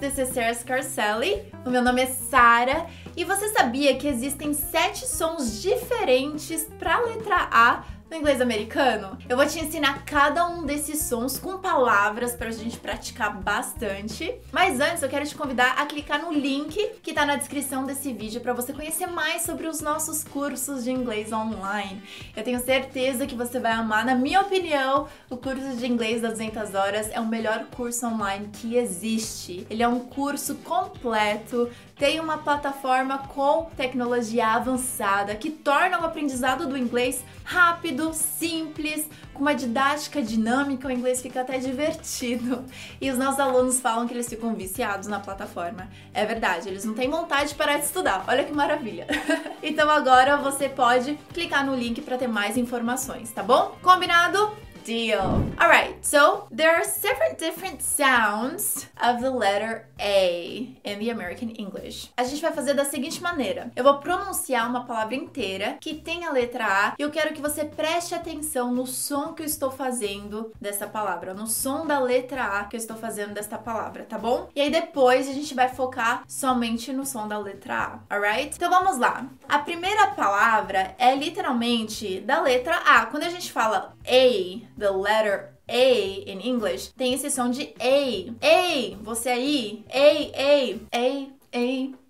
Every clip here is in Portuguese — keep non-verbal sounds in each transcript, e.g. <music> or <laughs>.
this is Sarah Scarcelli. O meu nome é Sara e você sabia que existem sete sons diferentes para a letra A no inglês americano? Eu vou te ensinar cada um desses sons com palavras pra gente praticar bastante. Mas antes eu quero te convidar a clicar no link que tá na descrição desse vídeo para você conhecer mais sobre os nossos cursos de inglês online. Eu tenho certeza que você vai amar, na minha opinião, o curso de inglês das 200 horas é o melhor curso online que existe. Ele é um curso completo, tem uma plataforma com tecnologia avançada que torna o aprendizado do inglês rápido, simples, com uma didática dinâmica, o inglês fica até divertido. E os nossos alunos falam que eles ficam viciados na plataforma. É verdade, eles não têm vontade de parar de estudar. Olha que maravilha. <laughs> então agora você pode clicar no link para ter mais informações, tá bom? Combinado? Deal. Alright, so there are several different sounds of the letter A in the American English. A gente vai fazer da seguinte maneira: eu vou pronunciar uma palavra inteira que tem a letra A e eu quero que você preste atenção no som que eu estou fazendo dessa palavra, no som da letra A que eu estou fazendo desta palavra, tá bom? E aí depois a gente vai focar somente no som da letra A, alright? Então vamos lá. A primeira palavra é literalmente da letra A. Quando a gente fala A, the letter A in English, tem esse som de A. A, você aí. A, A, A, A.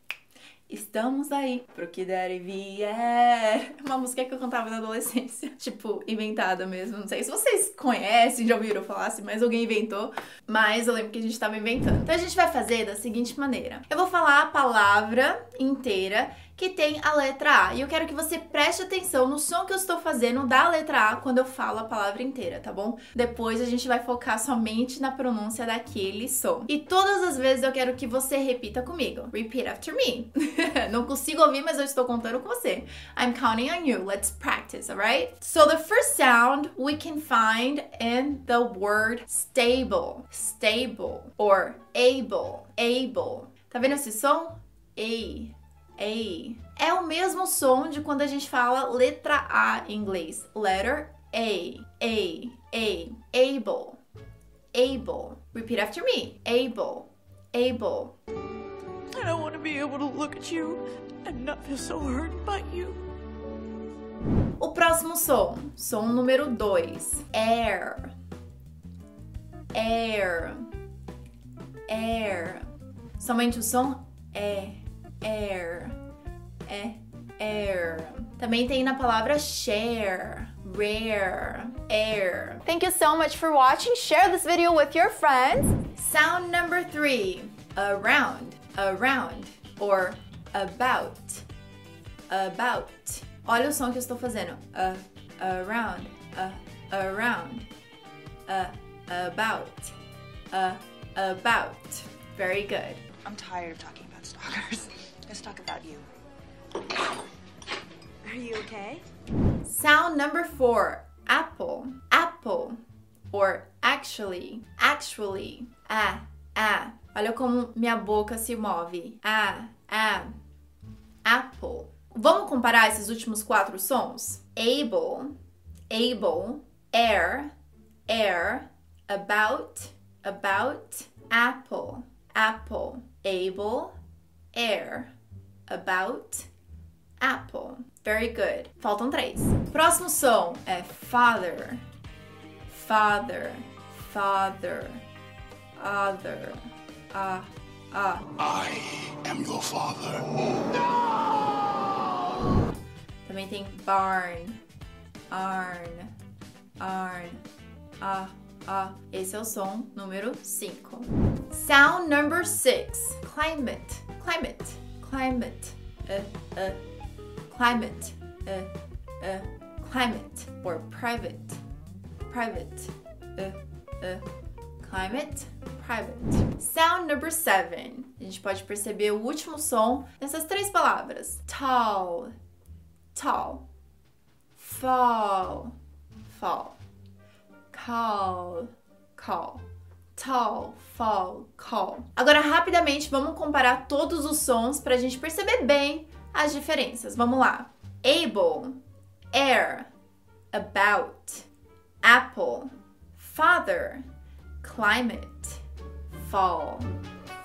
Estamos aí pro que der e vier. <laughs> Uma música que eu cantava na adolescência. <laughs> Tipo, inventada mesmo. Não sei se vocês conhecem, já ouviram falar, se mais alguém inventou. Mas eu lembro que a gente tava inventando. Então a gente vai fazer da seguinte maneira: eu vou falar a palavra inteira que tem a letra A. E eu quero que você preste atenção no som que eu estou fazendo da letra A quando eu falo a palavra inteira, tá bom? Depois a gente vai focar somente na pronúncia daquele som. E todas as vezes eu quero que você repita comigo. Repeat after me. <laughs> Não consigo ouvir, mas eu estou contando com você. I'm counting on you. Let's practice, alright? So the first sound we can find in the word stable. Stable or able. Able. Tá vendo esse som? A. A. É o mesmo som de quando a gente fala letra A em inglês. Letter A. A. A. Able. Able. Repeat after me. Able. Able. I don't want to be able to look at you and not feel so hurt by you. O próximo som, som número 2, air. Air. Air. Somente o som é air, é air. Também tem na palavra share, rare, air. Thank you so much for watching. Share this video with your friends. Sound number three, around, around, or about, about. Olha o som que eu estou fazendo. Uh, around, uh, around, uh, about, uh, about. Very good. I'm tired of talking about stalkers. <laughs> Let's talk about you. Are you okay? Sound number four. Apple, apple, or actually, actually, ah, ah. Olha como minha boca se move. Ah, ah, apple. Vamos comparar esses últimos quatro sons? Able, able, air, air, about, about, apple, apple, able, air, about, apple. Very good. Faltam três. Próximo som é father, father, father, other, ah, ah. I am your father. Também tem barn, arn, arn, ah, ah. Esse é o som número 5. Sound number 6. Climate, climate, climate, uh, uh, climate, uh, uh, climate, or private, private, uh, uh, climate, private. Sound number 7. A gente pode perceber o último som nessas três palavras. Tall, tall, fall, fall, call, call, tall, fall, call. Agora, rapidamente, vamos comparar todos os sons para a gente perceber bem as diferenças. Vamos lá. Able, air, about, apple, father, climate, fall.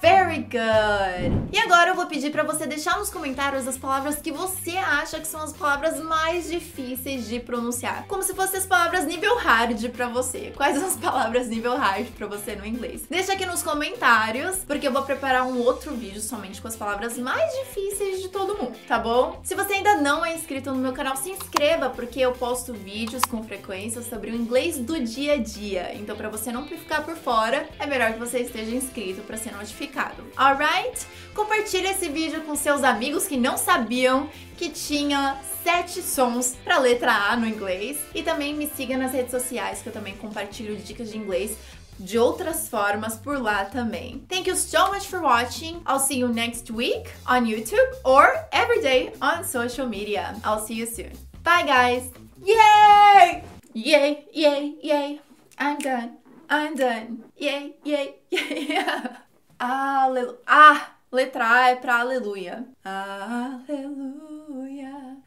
Very good! E agora eu vou pedir para você deixar nos comentários as palavras que você acha que são as palavras mais difíceis de pronunciar. Como se fossem as palavras nível hard para você. Quais as palavras nível hard para você no inglês? Deixa aqui nos comentários, porque eu vou preparar um outro vídeo somente com as palavras mais difíceis de todo mundo, tá bom? Se você ainda não é inscrito no meu canal, se inscreva, porque eu posto vídeos com frequência sobre o inglês do dia a dia. Então, para você não ficar por fora, é melhor que você esteja inscrito para ser notificado. Alright? Compartilhe esse vídeo com seus amigos que não sabiam que tinha sete sons para letra A no inglês e também me siga nas redes sociais que eu também compartilho dicas de inglês de outras formas por lá também. Thank you so much for watching. I'll see you next week on YouTube or every day on social media. I'll see you soon. Bye guys. Yay! Yay, yay, yay. I'm done. I'm done. Yay, yay, <laughs> yay. Aleluia. Ah, letra A é pra aleluia. Aleluia.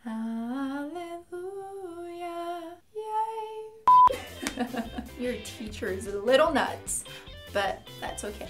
Aleluia. Yay. <laughs> Your teacher is a little nuts, but that's okay.